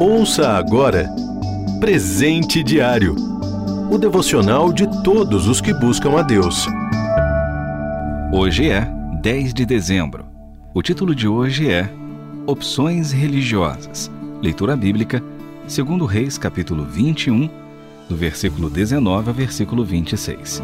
Ouça agora Presente Diário o devocional de todos os que buscam a Deus. Hoje é 10 de dezembro. O título de hoje é Opções Religiosas. Leitura bíblica, segundo Reis, capítulo 21, do versículo 19 ao versículo 26.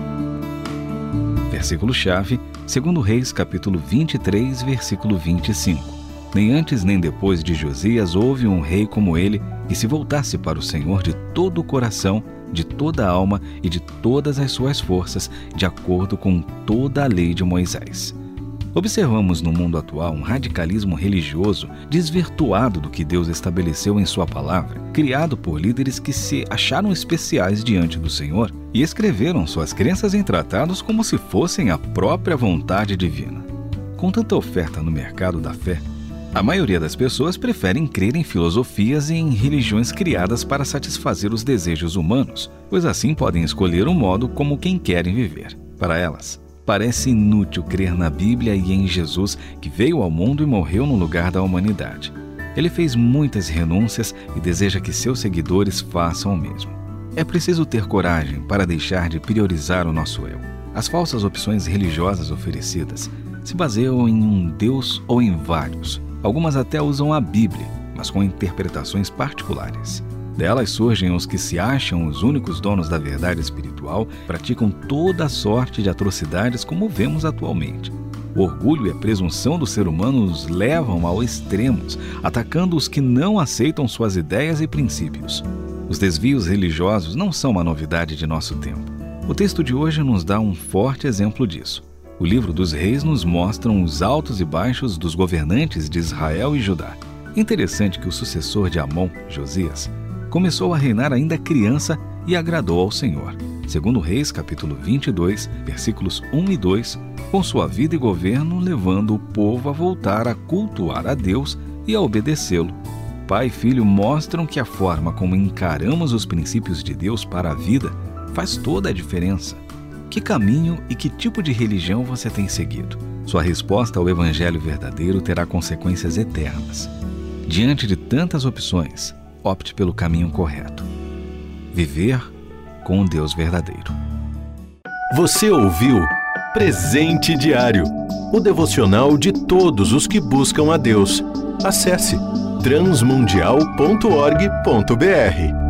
Versículo-chave, segundo Reis, capítulo 23, versículo 25. Nem antes nem depois de Josias houve um rei como ele que se voltasse para o Senhor de todo o coração, de toda a alma e de todas as suas forças, de acordo com toda a lei de Moisés. Observamos no mundo atual um radicalismo religioso desvirtuado do que Deus estabeleceu em Sua palavra, criado por líderes que se acharam especiais diante do Senhor e escreveram suas crenças em tratados como se fossem a própria vontade divina. Com tanta oferta no mercado da fé, a maioria das pessoas preferem crer em filosofias e em religiões criadas para satisfazer os desejos humanos, pois assim podem escolher o modo como quem querem viver. Para elas, parece inútil crer na Bíblia e em Jesus que veio ao mundo e morreu no lugar da humanidade. Ele fez muitas renúncias e deseja que seus seguidores façam o mesmo. É preciso ter coragem para deixar de priorizar o nosso eu. As falsas opções religiosas oferecidas se baseiam em um Deus ou em vários, Algumas até usam a Bíblia, mas com interpretações particulares. Delas surgem os que se acham os únicos donos da verdade espiritual, praticam toda sorte de atrocidades como vemos atualmente. O orgulho e a presunção do ser humano os levam ao extremos, atacando os que não aceitam suas ideias e princípios. Os desvios religiosos não são uma novidade de nosso tempo. O texto de hoje nos dá um forte exemplo disso. O livro dos reis nos mostra os altos e baixos dos governantes de Israel e Judá. Interessante que o sucessor de Amon, Josias, começou a reinar ainda criança e agradou ao Senhor. Segundo Reis, capítulo 22, versículos 1 e 2, com sua vida e governo levando o povo a voltar a cultuar a Deus e a obedecê-lo. Pai e filho mostram que a forma como encaramos os princípios de Deus para a vida faz toda a diferença. Que caminho e que tipo de religião você tem seguido? Sua resposta ao Evangelho verdadeiro terá consequências eternas. Diante de tantas opções, opte pelo caminho correto. Viver com o Deus verdadeiro. Você ouviu Presente Diário o devocional de todos os que buscam a Deus. Acesse transmundial.org.br.